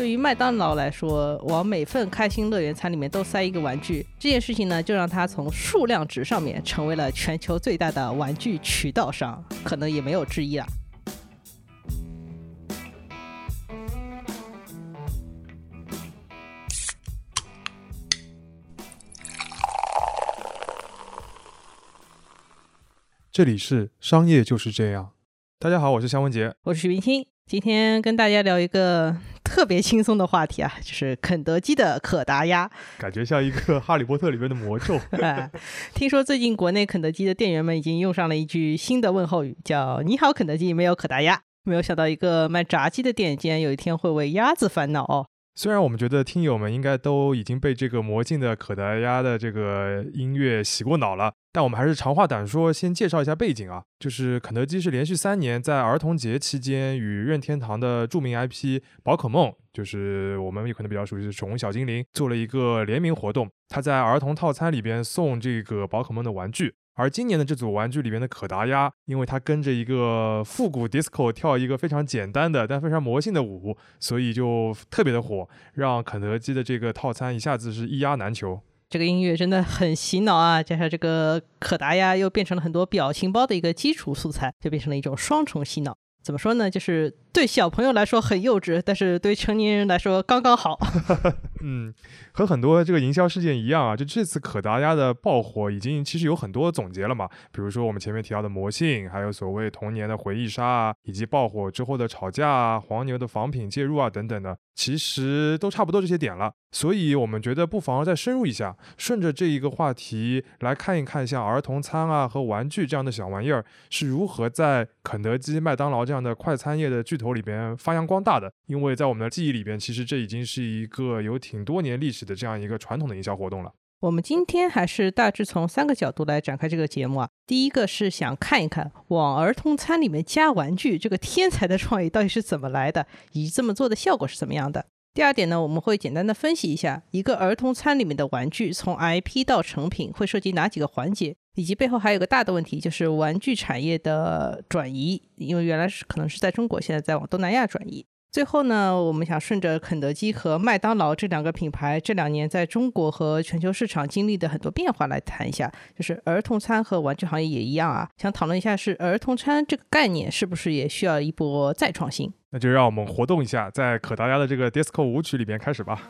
对于麦当劳来说，往每份开心乐园餐里面都塞一个玩具，这件事情呢，就让它从数量值上面成为了全球最大的玩具渠道商，可能也没有之一了。这里是商业就是这样。大家好，我是肖文杰。我是许明清，今天跟大家聊一个特别轻松的话题啊，就是肯德基的可达鸭。感觉像一个《哈利波特》里面的魔咒。哎，听说最近国内肯德基的店员们已经用上了一句新的问候语，叫“你好，肯德基，没有可达鸭”。没有想到，一个卖炸鸡的店竟然有一天会为鸭子烦恼哦。虽然我们觉得听友们应该都已经被这个魔镜的可达鸭的这个音乐洗过脑了，但我们还是长话短说，先介绍一下背景啊。就是肯德基是连续三年在儿童节期间与任天堂的著名 IP 宝可梦，就是我们也可能比较熟悉的宠物小精灵，做了一个联名活动。他在儿童套餐里边送这个宝可梦的玩具。而今年的这组玩具里面的可达鸭，因为它跟着一个复古 disco 跳一个非常简单的但非常魔性的舞，所以就特别的火，让肯德基的这个套餐一下子是一鸭难求。这个音乐真的很洗脑啊！加上这个可达鸭又变成了很多表情包的一个基础素材，就变成了一种双重洗脑。怎么说呢？就是对小朋友来说很幼稚，但是对成年人来说刚刚好。嗯，和很多这个营销事件一样啊，就这次可达鸭的爆火，已经其实有很多总结了嘛。比如说我们前面提到的魔性，还有所谓童年的回忆杀啊，以及爆火之后的吵架啊、黄牛的仿品介入啊等等的，其实都差不多这些点了。所以我们觉得不妨再深入一下，顺着这一个话题来看一看，像儿童餐啊和玩具这样的小玩意儿是如何在肯德基、麦当劳这样的快餐业的巨头里边发扬光大的。因为在我们的记忆里边，其实这已经是一个有挺多年历史的这样一个传统的营销活动了。我们今天还是大致从三个角度来展开这个节目啊。第一个是想看一看往儿童餐里面加玩具这个天才的创意到底是怎么来的，以及这么做的效果是怎么样的。第二点呢，我们会简单的分析一下一个儿童餐里面的玩具从 IP 到成品会涉及哪几个环节，以及背后还有个大的问题，就是玩具产业的转移，因为原来是可能是在中国，现在在往东南亚转移。最后呢，我们想顺着肯德基和麦当劳这两个品牌这两年在中国和全球市场经历的很多变化来谈一下，就是儿童餐和玩具行业也一样啊，想讨论一下是儿童餐这个概念是不是也需要一波再创新？那就让我们活动一下，在可达鸭的这个 disco 舞曲里边开始吧。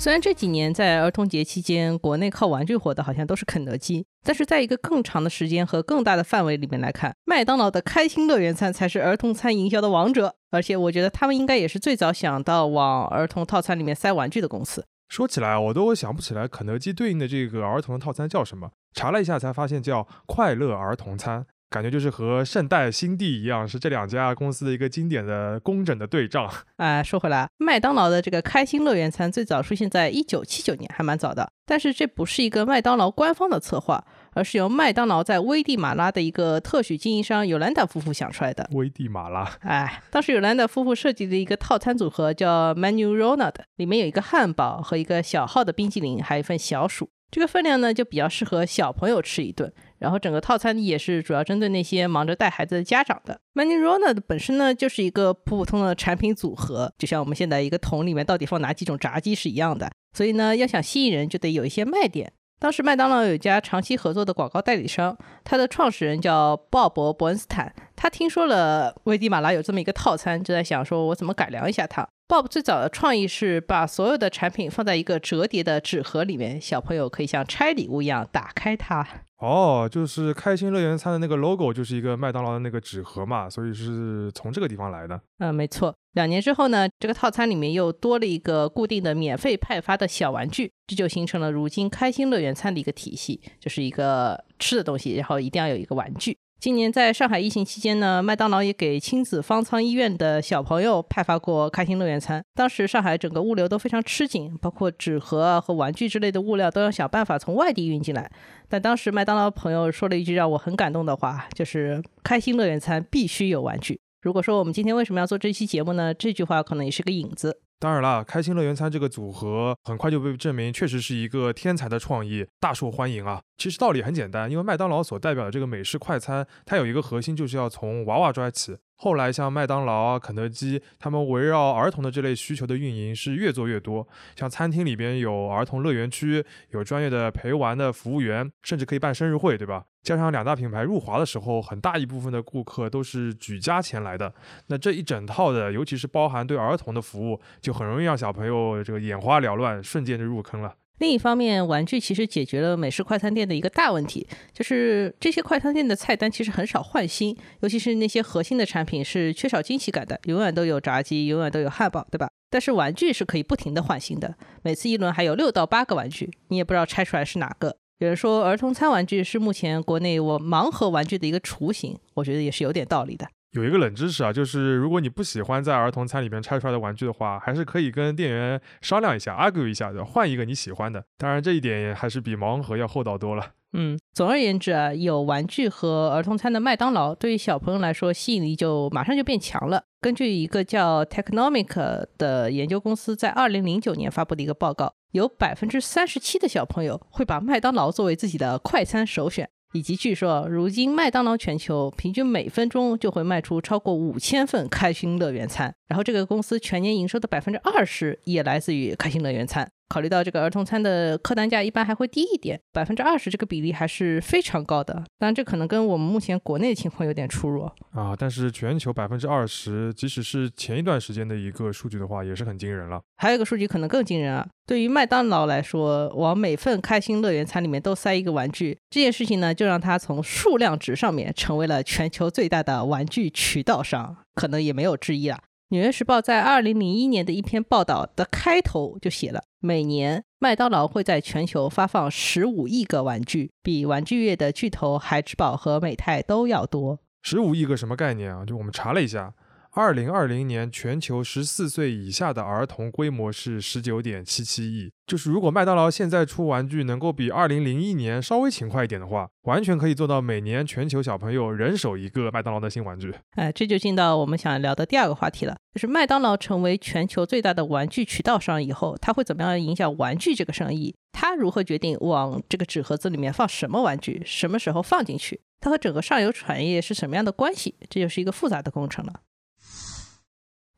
虽然这几年在儿童节期间，国内靠玩具火的好像都是肯德基，但是在一个更长的时间和更大的范围里面来看，麦当劳的开心乐园餐才是儿童餐营销的王者。而且我觉得他们应该也是最早想到往儿童套餐里面塞玩具的公司。说起来，我都想不起来肯德基对应的这个儿童套餐叫什么，查了一下才发现叫快乐儿童餐。感觉就是和圣代、新地一样，是这两家公司的一个经典的工整的对仗。哎，说回来，麦当劳的这个开心乐园餐最早出现在一九七九年，还蛮早的。但是这不是一个麦当劳官方的策划，而是由麦当劳在危地马拉的一个特许经营商尤兰达夫妇想出来的。危地马拉，哎，当时尤兰达夫妇设计的一个套餐组合叫 Menu Ronald，里面有一个汉堡和一个小号的冰淇淋，还有一份小薯。这个分量呢，就比较适合小朋友吃一顿。然后整个套餐也是主要针对那些忙着带孩子的家长的。Many Ronald 本身呢就是一个普普通的产品组合，就像我们现在一个桶里面到底放哪几种炸鸡是一样的。所以呢，要想吸引人，就得有一些卖点。当时麦当劳有一家长期合作的广告代理商，他的创始人叫鲍勃·伯恩斯坦。他听说了危地马拉有这么一个套餐，就在想说我怎么改良一下它。Bob 最早的创意是把所有的产品放在一个折叠的纸盒里面，小朋友可以像拆礼物一样打开它。哦，就是开心乐园餐的那个 logo 就是一个麦当劳的那个纸盒嘛，所以是从这个地方来的。嗯，没错。两年之后呢，这个套餐里面又多了一个固定的免费派发的小玩具，这就形成了如今开心乐园餐的一个体系，就是一个吃的东西，然后一定要有一个玩具。今年在上海疫情期间呢，麦当劳也给亲子方舱医院的小朋友派发过开心乐园餐。当时上海整个物流都非常吃紧，包括纸盒啊和玩具之类的物料都要想办法从外地运进来。但当时麦当劳朋友说了一句让我很感动的话，就是开心乐园餐必须有玩具。如果说我们今天为什么要做这期节目呢？这句话可能也是个引子。当然了，开心乐园餐这个组合很快就被证明确实是一个天才的创意，大受欢迎啊。其实道理很简单，因为麦当劳所代表的这个美式快餐，它有一个核心就是要从娃娃抓起。后来像麦当劳啊、肯德基，他们围绕儿童的这类需求的运营是越做越多。像餐厅里边有儿童乐园区，有专业的陪玩的服务员，甚至可以办生日会，对吧？加上两大品牌入华的时候，很大一部分的顾客都是举家前来的。那这一整套的，尤其是包含对儿童的服务，就很容易让小朋友这个眼花缭乱，瞬间就入坑了。另一方面，玩具其实解决了美式快餐店的一个大问题，就是这些快餐店的菜单其实很少换新，尤其是那些核心的产品是缺少惊喜感的，永远都有炸鸡，永远都有汉堡，对吧？但是玩具是可以不停的换新的，每次一轮还有六到八个玩具，你也不知道拆出来是哪个。有人说儿童餐玩具是目前国内我盲盒玩具的一个雏形，我觉得也是有点道理的。有一个冷知识啊，就是如果你不喜欢在儿童餐里面拆出来的玩具的话，还是可以跟店员商量一下，argue 一下的，换一个你喜欢的。当然这一点还是比盲盒要厚道多了。嗯，总而言之啊，有玩具和儿童餐的麦当劳，对于小朋友来说吸引力就马上就变强了。根据一个叫 Technomic 的研究公司在二零零九年发布的一个报告，有百分之三十七的小朋友会把麦当劳作为自己的快餐首选。以及据说，如今麦当劳全球平均每分钟就会卖出超过五千份开心乐园餐，然后这个公司全年营收的百分之二十也来自于开心乐园餐。考虑到这个儿童餐的客单价一般还会低一点，百分之二十这个比例还是非常高的。当然，这可能跟我们目前国内的情况有点出入啊。但是全球百分之二十，即使是前一段时间的一个数据的话，也是很惊人了。还有一个数据可能更惊人啊！对于麦当劳来说，往每份开心乐园餐里面都塞一个玩具，这件事情呢，就让它从数量值上面成为了全球最大的玩具渠道商，可能也没有之一了。《纽约时报》在二零零一年的一篇报道的开头就写了：每年麦当劳会在全球发放十五亿个玩具，比玩具业的巨头孩之宝和美泰都要多。十五亿个什么概念啊？就我们查了一下。二零二零年全球十四岁以下的儿童规模是十九点七七亿。就是如果麦当劳现在出玩具能够比二零零一年稍微勤快一点的话，完全可以做到每年全球小朋友人手一个麦当劳的新玩具。哎，这就进到我们想聊的第二个话题了，就是麦当劳成为全球最大的玩具渠道商以后，它会怎么样影响玩具这个生意？它如何决定往这个纸盒子里面放什么玩具，什么时候放进去？它和整个上游产业是什么样的关系？这就是一个复杂的工程了。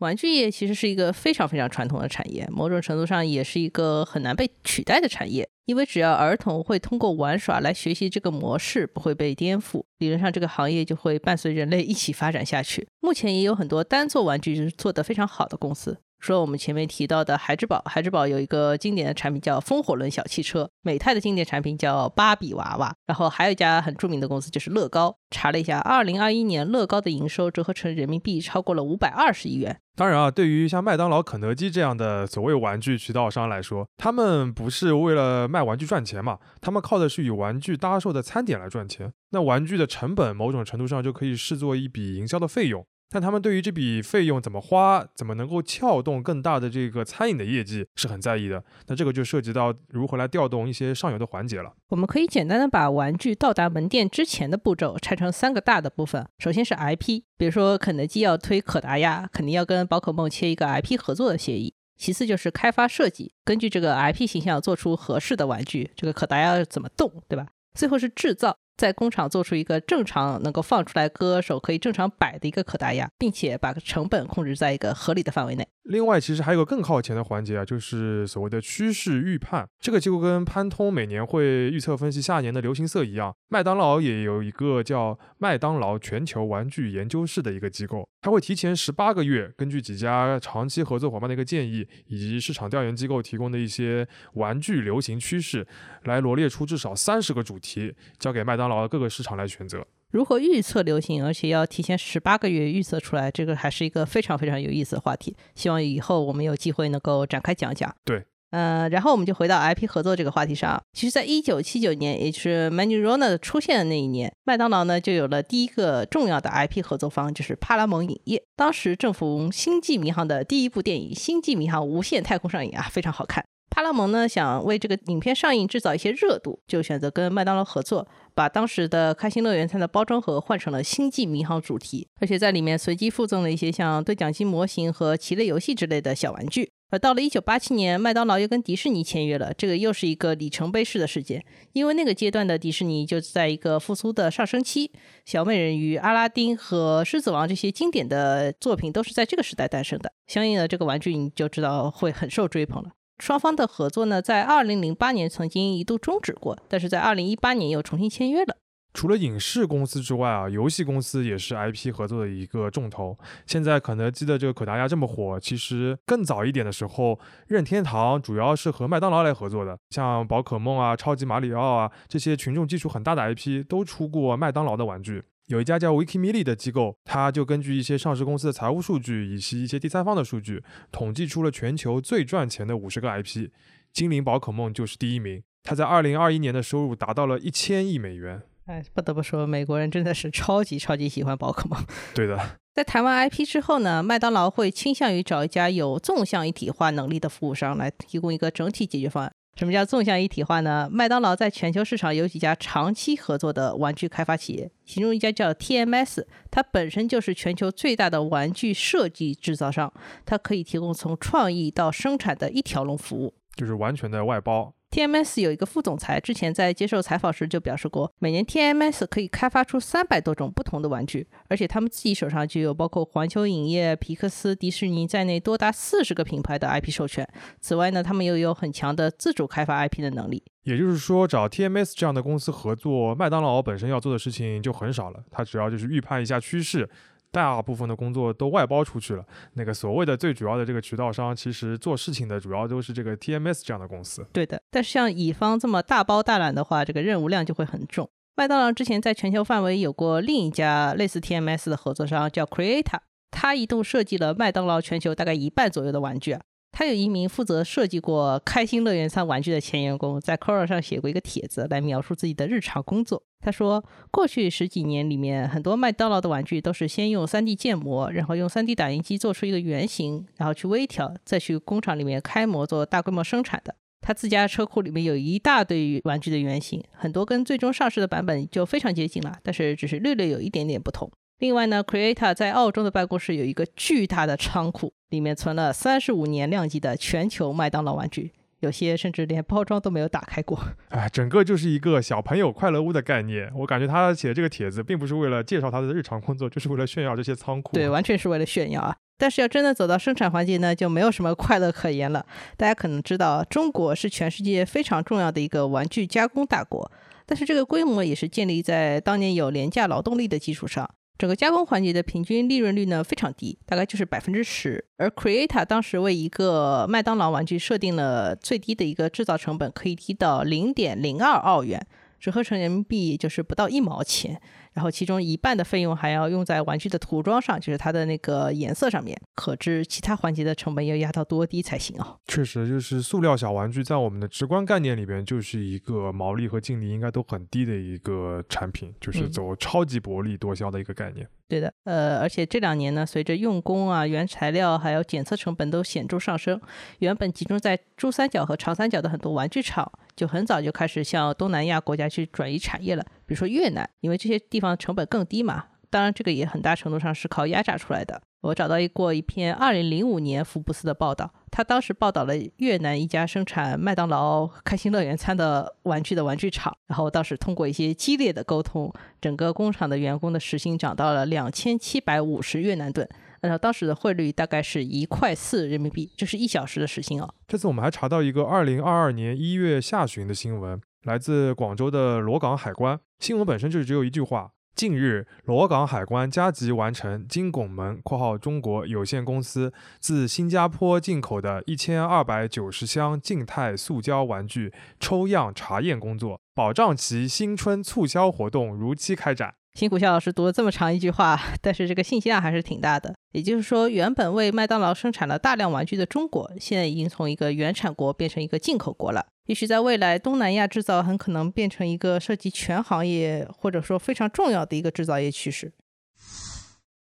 玩具业其实是一个非常非常传统的产业，某种程度上也是一个很难被取代的产业。因为只要儿童会通过玩耍来学习这个模式，不会被颠覆，理论上这个行业就会伴随人类一起发展下去。目前也有很多单做玩具做得非常好的公司。说我们前面提到的孩之宝，孩之宝有一个经典的产品叫风火轮小汽车，美泰的经典产品叫芭比娃娃，然后还有一家很著名的公司就是乐高。查了一下，二零二一年乐高的营收折合成人民币超过了五百二十亿元。当然啊，对于像麦当劳、肯德基这样的所谓玩具渠道商来说，他们不是为了卖玩具赚钱嘛？他们靠的是与玩具搭售的餐点来赚钱。那玩具的成本，某种程度上就可以视作一笔营销的费用。但他们对于这笔费用怎么花，怎么能够撬动更大的这个餐饮的业绩是很在意的。那这个就涉及到如何来调动一些上游的环节了。我们可以简单的把玩具到达门店之前的步骤拆成三个大的部分。首先是 IP，比如说肯德基要推可达鸭，肯定要跟宝可梦签一个 IP 合作的协议。其次就是开发设计，根据这个 IP 形象做出合适的玩具。这个可达鸭要怎么动，对吧？最后是制造。在工厂做出一个正常能够放出来歌手可以正常摆的一个可达鸭，并且把成本控制在一个合理的范围内。另外，其实还有个更靠前的环节啊，就是所谓的趋势预判。这个就跟潘通每年会预测分析下年的流行色一样，麦当劳也有一个叫麦当劳全球玩具研究室的一个机构，它会提前十八个月，根据几家长期合作伙伴的一个建议，以及市场调研机构提供的一些玩具流行趋势，来罗列出至少三十个主题，交给麦当。劳各个市场来选择如何预测流行，而且要提前十八个月预测出来，这个还是一个非常非常有意思的话题。希望以后我们有机会能够展开讲讲。对，呃，然后我们就回到 IP 合作这个话题上。其实，在一九七九年，也就是 Manurona 出现的那一年，麦当劳呢就有了第一个重要的 IP 合作方，就是帕拉蒙影业。当时正逢《星际迷航》的第一部电影《星际迷航：无限太空》上映啊，非常好看。帕拉蒙呢想为这个影片上映制造一些热度，就选择跟麦当劳合作。把当时的开心乐园餐的包装盒换成了星际迷航主题，而且在里面随机附赠了一些像对讲机模型和棋类游戏之类的小玩具。而到了1987年，麦当劳又跟迪士尼签约了，这个又是一个里程碑式的事件，因为那个阶段的迪士尼就在一个复苏的上升期，小美人鱼、阿拉丁和狮子王这些经典的作品都是在这个时代诞生的，相应的这个玩具你就知道会很受追捧了。双方的合作呢，在2008年曾经一度终止过，但是在2018年又重新签约了。除了影视公司之外啊，游戏公司也是 IP 合作的一个重头。现在肯德基的这个可达鸭这么火，其实更早一点的时候，任天堂主要是和麦当劳来合作的。像宝可梦啊、超级马里奥啊这些群众基础很大的 IP，都出过麦当劳的玩具。有一家叫 Wikimili 的机构，它就根据一些上市公司的财务数据以及一些第三方的数据，统计出了全球最赚钱的五十个 IP，精灵宝可梦就是第一名。它在二零二一年的收入达到了一千亿美元。哎，不得不说，美国人真的是超级超级喜欢宝可梦。对的，在谈完 IP 之后呢，麦当劳会倾向于找一家有纵向一体化能力的服务商来提供一个整体解决方案。什么叫纵向一体化呢？麦当劳在全球市场有几家长期合作的玩具开发企业，其中一家叫 TMS，它本身就是全球最大的玩具设计制造商，它可以提供从创意到生产的一条龙服务，就是完全的外包。TMS 有一个副总裁，之前在接受采访时就表示过，每年 TMS 可以开发出三百多种不同的玩具，而且他们自己手上就有包括环球影业、皮克斯、迪士尼在内多达四十个品牌的 IP 授权。此外呢，他们又有很强的自主开发 IP 的能力。也就是说，找 TMS 这样的公司合作，麦当劳本身要做的事情就很少了，他只要就是预判一下趋势。大部分的工作都外包出去了。那个所谓的最主要的这个渠道商，其实做事情的主要都是这个 TMS 这样的公司。对的，但是像乙方这么大包大揽的话，这个任务量就会很重。麦当劳之前在全球范围有过另一家类似 TMS 的合作商，叫 Creata，他一度设计了麦当劳全球大概一半左右的玩具啊。他有一名负责设计过开心乐园餐玩具的前员工，在 Quora 上写过一个帖子来描述自己的日常工作。他说，过去十几年里面，很多麦当劳的玩具都是先用 3D 建模，然后用 3D 打印机做出一个原型，然后去微调，再去工厂里面开模做大规模生产的。他自家车库里面有一大堆玩具的原型，很多跟最终上市的版本就非常接近了，但是只是略略有一点点不同。另外呢，Creata 在澳洲的办公室有一个巨大的仓库，里面存了三十五年量级的全球麦当劳玩具，有些甚至连包装都没有打开过。哎，整个就是一个小朋友快乐屋的概念。我感觉他写这个帖子并不是为了介绍他的日常工作，就是为了炫耀这些仓库。对，完全是为了炫耀啊！但是要真的走到生产环节呢，就没有什么快乐可言了。大家可能知道，中国是全世界非常重要的一个玩具加工大国，但是这个规模也是建立在当年有廉价劳动力的基础上。整个加工环节的平均利润率呢非常低，大概就是百分之十。而 Creata 当时为一个麦当劳玩具设定了最低的一个制造成本，可以低到零点零二澳元，折合成人民币就是不到一毛钱。然后其中一半的费用还要用在玩具的涂装上，就是它的那个颜色上面。可知其他环节的成本要压到多低才行啊？确实，就是塑料小玩具在我们的直观概念里边，就是一个毛利和净利应该都很低的一个产品，就是走超级薄利多销的一个概念。对的，呃，而且这两年呢，随着用工啊、原材料还有检测成本都显著上升，原本集中在珠三角和长三角的很多玩具厂，就很早就开始向东南亚国家去转移产业了。比如说越南，因为这些地方成本更低嘛。当然，这个也很大程度上是靠压榨出来的。我找到一过一篇2005年福布斯的报道，他当时报道了越南一家生产麦当劳开心乐园餐的玩具的玩具厂，然后当时通过一些激烈的沟通，整个工厂的员工的时薪涨到了两千七百五十越南盾，按照当时的汇率大概是一块四人民币，这是一小时的时薪哦。这次我们还查到一个2022年一月下旬的新闻，来自广州的罗岗海关，新闻本身就只有一句话。近日，罗岗海关加急完成金拱门（括号中国有限公司）自新加坡进口的一千二百九十箱静态塑胶玩具抽样查验工作，保障其新春促销活动如期开展。辛苦肖老师读了这么长一句话，但是这个信息量还是挺大的。也就是说，原本为麦当劳生产了大量玩具的中国，现在已经从一个原产国变成一个进口国了。也许在未来，东南亚制造很可能变成一个涉及全行业或者说非常重要的一个制造业趋势。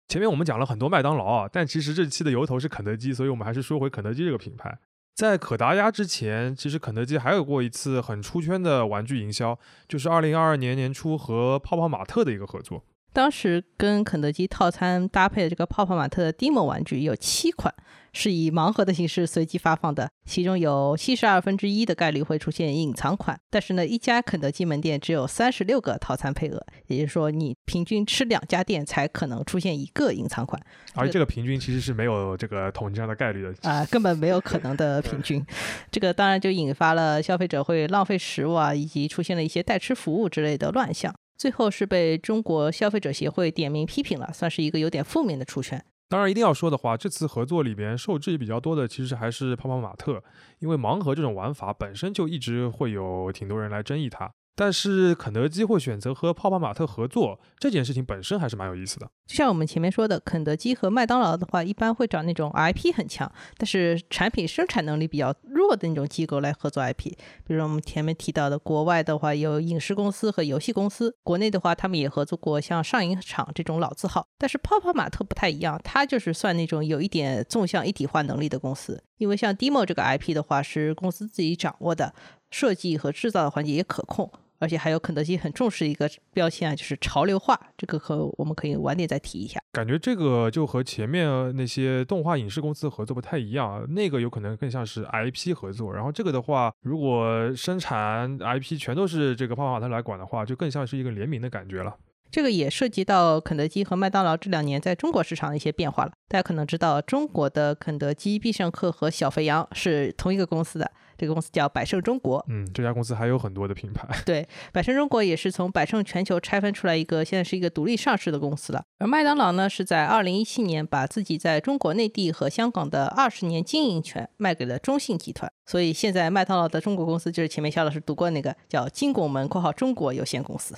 前面我们讲了很多麦当劳啊，但其实这期的由头是肯德基，所以我们还是说回肯德基这个品牌。在可达鸭之前，其实肯德基还有过一次很出圈的玩具营销，就是二零二二年年初和泡泡玛特的一个合作。当时跟肯德基套餐搭配的这个泡泡玛特的 Dimo 玩具有七款。是以盲盒的形式随机发放的，其中有七十二分之一的概率会出现隐藏款。但是呢，一家肯德基门店只有三十六个套餐配额，也就是说，你平均吃两家店才可能出现一个隐藏款。而这个平均其实是没有这个统计上的概率的啊，根本没有可能的平均。这个当然就引发了消费者会浪费食物啊，以及出现了一些代吃服务之类的乱象。最后是被中国消费者协会点名批评了，算是一个有点负面的出圈。当然，一定要说的话，这次合作里边受质疑比较多的，其实还是泡泡玛特，因为盲盒这种玩法本身就一直会有挺多人来争议它。但是肯德基会选择和泡泡玛特合作这件事情本身还是蛮有意思的。就像我们前面说的，肯德基和麦当劳的话，一般会找那种 IP 很强，但是产品生产能力比较弱的那种机构来合作 IP。比如我们前面提到的，国外的话有影视公司和游戏公司，国内的话他们也合作过像上影厂这种老字号。但是泡泡玛特不太一样，它就是算那种有一点纵向一体化能力的公司，因为像 Demo 这个 IP 的话是公司自己掌握的，设计和制造的环节也可控。而且还有肯德基很重视一个标签啊，就是潮流化，这个可我们可以晚点再提一下。感觉这个就和前面那些动画影视公司合作不太一样，那个有可能更像是 IP 合作，然后这个的话，如果生产 IP 全都是这个泡泡玛特来管的话，就更像是一个联名的感觉了。这个也涉及到肯德基和麦当劳这两年在中国市场的一些变化了。大家可能知道，中国的肯德基、必胜客和小肥羊是同一个公司的，这个公司叫百胜中国。嗯，这家公司还有很多的品牌。对，百胜中国也是从百胜全球拆分出来一个，现在是一个独立上市的公司了。而麦当劳呢，是在二零一七年把自己在中国内地和香港的二十年经营权卖给了中信集团，所以现在麦当劳的中国公司就是前面肖老师读过那个叫金拱门（括号中国有限公司）。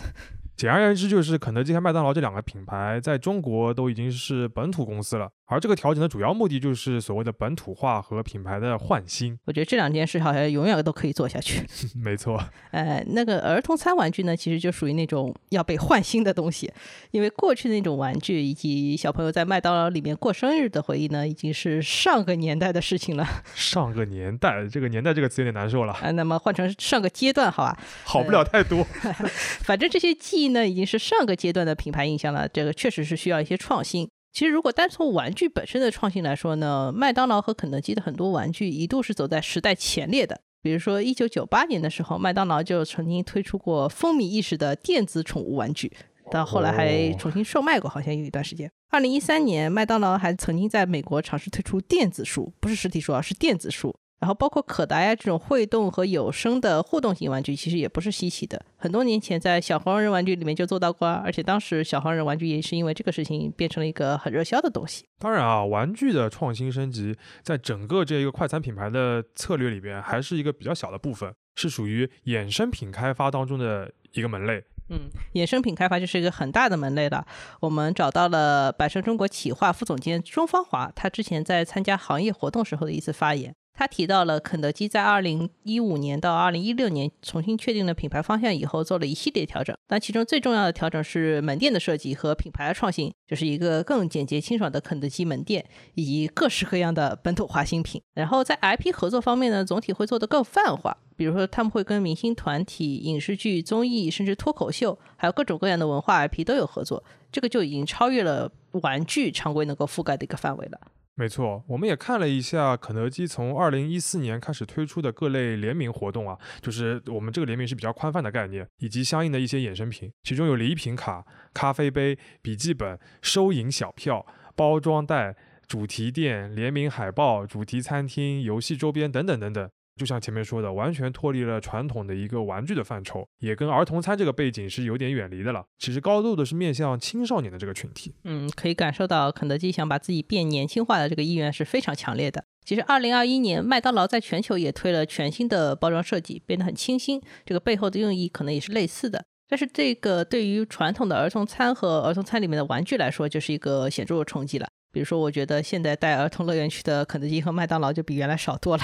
简而言之，就是肯德基和麦当劳这两个品牌在中国都已经是本土公司了。而这个调整的主要目的就是所谓的本土化和品牌的换新。我觉得这两件事好像永远都可以做下去。没错。呃，那个儿童餐玩具呢，其实就属于那种要被换新的东西，因为过去的那种玩具以及小朋友在麦当劳里面过生日的回忆呢，已经是上个年代的事情了。上个年代，这个年代这个词有点难受了。啊，那么换成上个阶段，好吧？好不了太多。反正这些记忆呢，已经是上个阶段的品牌印象了。这个确实是需要一些创新。其实，如果单从玩具本身的创新来说呢，麦当劳和肯德基的很多玩具一度是走在时代前列的。比如说，一九九八年的时候，麦当劳就曾经推出过风靡一时的电子宠物玩具，到后来还重新售卖过，好像有一段时间。二零一三年，麦当劳还曾经在美国尝试推出电子书，不是实体书啊，是电子书。然后包括可达呀这种会动和有声的互动型玩具，其实也不是稀奇的。很多年前在小黄人玩具里面就做到过，而且当时小黄人玩具也是因为这个事情变成了一个很热销的东西。当然啊，玩具的创新升级在整个这一个快餐品牌的策略里边，还是一个比较小的部分，是属于衍生品开发当中的一个门类。嗯，衍生品开发就是一个很大的门类了。我们找到了百胜中国企划副总监钟芳华，他之前在参加行业活动时候的一次发言。他提到了肯德基在二零一五年到二零一六年重新确定了品牌方向以后，做了一系列调整。那其中最重要的调整是门店的设计和品牌的创新，就是一个更简洁清爽的肯德基门店，以及各式各样的本土化新品。然后在 IP 合作方面呢，总体会做得更泛化，比如说他们会跟明星团体、影视剧、综艺，甚至脱口秀，还有各种各样的文化 IP 都有合作。这个就已经超越了玩具常规能够覆盖的一个范围了。没错，我们也看了一下肯德基从二零一四年开始推出的各类联名活动啊，就是我们这个联名是比较宽泛的概念，以及相应的一些衍生品，其中有礼品卡、咖啡杯、笔记本、收银小票、包装袋、主题店、联名海报、主题餐厅、游戏周边等等等等。就像前面说的，完全脱离了传统的一个玩具的范畴，也跟儿童餐这个背景是有点远离的了。其实高度的是面向青少年的这个群体。嗯，可以感受到肯德基想把自己变年轻化的这个意愿是非常强烈的。其实，二零二一年麦当劳在全球也推了全新的包装设计，变得很清新。这个背后的用意可能也是类似的。但是，这个对于传统的儿童餐和儿童餐里面的玩具来说，就是一个显著的冲击了。比如说，我觉得现在带儿童乐园去的肯德基和麦当劳就比原来少多了。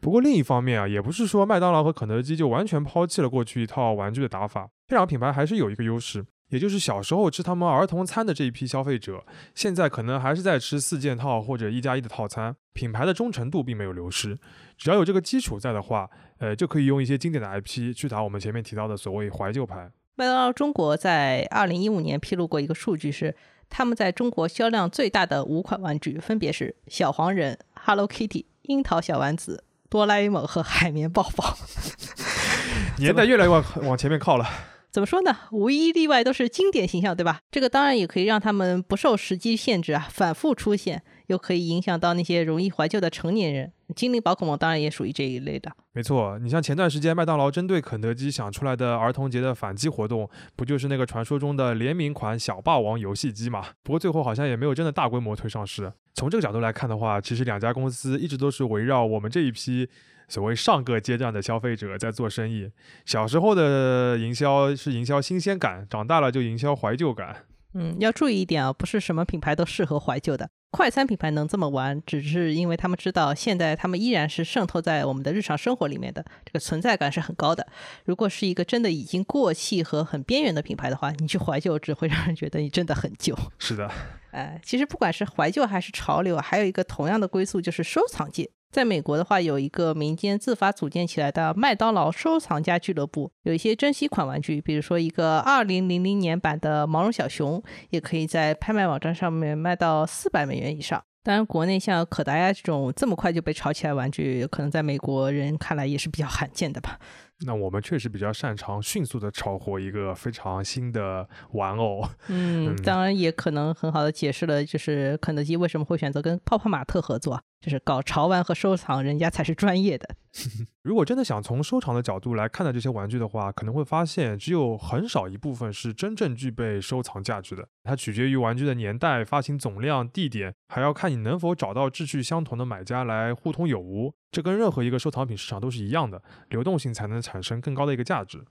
不过另一方面啊，也不是说麦当劳和肯德基就完全抛弃了过去一套玩具的打法，这两个品牌还是有一个优势，也就是小时候吃他们儿童餐的这一批消费者，现在可能还是在吃四件套或者一加一的套餐，品牌的忠诚度并没有流失。只要有这个基础在的话，呃，就可以用一些经典的 IP 去打我们前面提到的所谓怀旧牌。麦当劳中国在二零一五年披露过一个数据是。他们在中国销量最大的五款玩具分别是小黄人、Hello Kitty、樱桃小丸子、哆啦 A 梦和海绵宝宝。年代越来越往往前面靠了。怎么说呢？无一例外都是经典形象，对吧？这个当然也可以让他们不受时机限制啊，反复出现，又可以影响到那些容易怀旧的成年人。精灵宝可梦当然也属于这一类的。没错，你像前段时间麦当劳针对肯德基想出来的儿童节的反击活动，不就是那个传说中的联名款小霸王游戏机嘛？不过最后好像也没有真的大规模推上市。从这个角度来看的话，其实两家公司一直都是围绕我们这一批。所谓上个阶段的消费者在做生意，小时候的营销是营销新鲜感，长大了就营销怀旧感。嗯，要注意一点啊，不是什么品牌都适合怀旧的。快餐品牌能这么玩，只是因为他们知道现在他们依然是渗透在我们的日常生活里面的，这个存在感是很高的。如果是一个真的已经过气和很边缘的品牌的话，你去怀旧只会让人觉得你真的很旧。是的，哎，其实不管是怀旧还是潮流，还有一个同样的归宿就是收藏界。在美国的话，有一个民间自发组建起来的麦当劳收藏家俱乐部，有一些珍稀款玩具，比如说一个二零零零年版的毛绒小熊，也可以在拍卖网站上面卖到四百美元以上。当然，国内像可达鸭这种这么快就被炒起来玩具，可能在美国人看来也是比较罕见的吧。那我们确实比较擅长迅速的炒火一个非常新的玩偶。嗯，当然也可能很好的解释了，就是肯德基为什么会选择跟泡泡玛特合作。就是搞潮玩和收藏，人家才是专业的。如果真的想从收藏的角度来看待这些玩具的话，可能会发现只有很少一部分是真正具备收藏价值的。它取决于玩具的年代、发行总量、地点，还要看你能否找到志趣相同的买家来互通有无。这跟任何一个收藏品市场都是一样的，流动性才能产生更高的一个价值。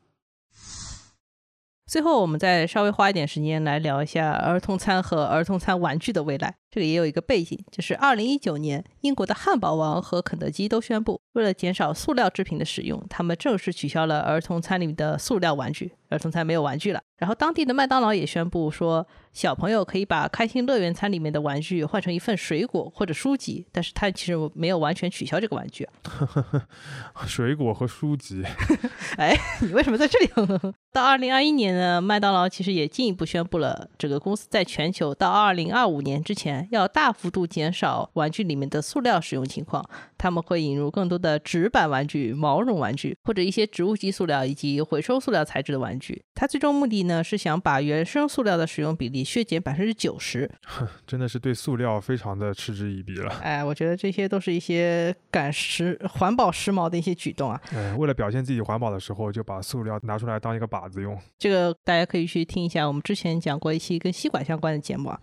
最后，我们再稍微花一点时间来聊一下儿童餐和儿童餐玩具的未来。这里也有一个背景，就是二零一九年，英国的汉堡王和肯德基都宣布，为了减少塑料制品的使用，他们正式取消了儿童餐里的塑料玩具，儿童餐没有玩具了。然后，当地的麦当劳也宣布说，小朋友可以把开心乐园餐里面的玩具换成一份水果或者书籍，但是他其实没有完全取消这个玩具。水果和书籍？哎，你为什么在这里？到二零二一年呢，麦当劳其实也进一步宣布了，这个公司在全球到二零二五年之前。要大幅度减少玩具里面的塑料使用情况，他们会引入更多的纸板玩具、毛绒玩具，或者一些植物基塑料以及回收塑料材质的玩具。它最终目的呢是想把原生塑料的使用比例削减百分之九十。真的是对塑料非常的嗤之以鼻了。哎，我觉得这些都是一些赶时环保时髦的一些举动啊。哎，为了表现自己环保的时候，就把塑料拿出来当一个靶子用。这个大家可以去听一下，我们之前讲过一期跟吸管相关的节目啊。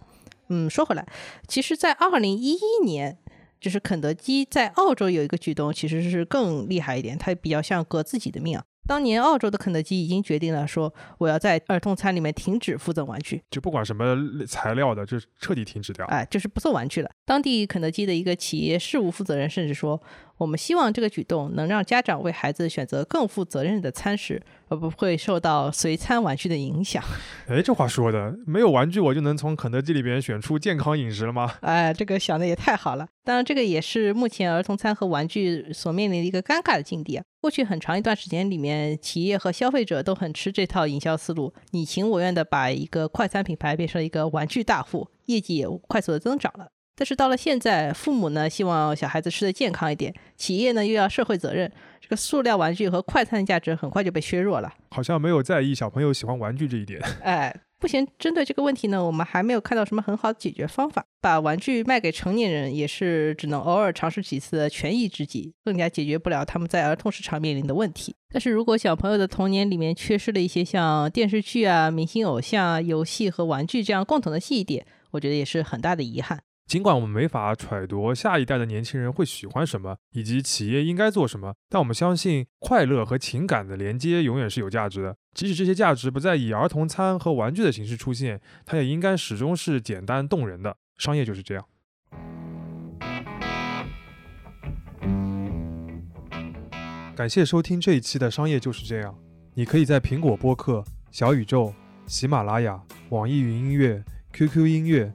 嗯，说回来，其实，在二零一一年，就是肯德基在澳洲有一个举动，其实是更厉害一点，它比较像革自己的命啊。当年澳洲的肯德基已经决定了，说我要在儿童餐里面停止附赠玩具，就不管什么材料的，就彻底停止掉。哎，就是不送玩具了。当地肯德基的一个企业事务负责人甚至说。我们希望这个举动能让家长为孩子选择更负责任的餐食，而不会受到随餐玩具的影响。哎，这话说的，没有玩具我就能从肯德基里边选出健康饮食了吗？哎，这个想的也太好了。当然，这个也是目前儿童餐和玩具所面临的一个尴尬的境地啊。过去很长一段时间里面，企业和消费者都很吃这套营销思路，你情我愿的把一个快餐品牌变成了一个玩具大户，业绩也快速的增长了。但是到了现在，父母呢希望小孩子吃的健康一点，企业呢又要社会责任，这个塑料玩具和快餐的价值很快就被削弱了。好像没有在意小朋友喜欢玩具这一点。哎，目前针对这个问题呢，我们还没有看到什么很好的解决方法。把玩具卖给成年人，也是只能偶尔尝试几次的权宜之计，更加解决不了他们在儿童市场面临的问题。但是如果小朋友的童年里面缺失了一些像电视剧啊、明星偶像啊、游戏和玩具这样共同的记忆点，我觉得也是很大的遗憾。尽管我们没法揣度下一代的年轻人会喜欢什么，以及企业应该做什么，但我们相信快乐和情感的连接永远是有价值的。即使这些价值不再以儿童餐和玩具的形式出现，它也应该始终是简单动人的。商业就是这样。感谢收听这一期的《商业就是这样》。你可以在苹果播客、小宇宙、喜马拉雅、网易云音乐、QQ 音乐。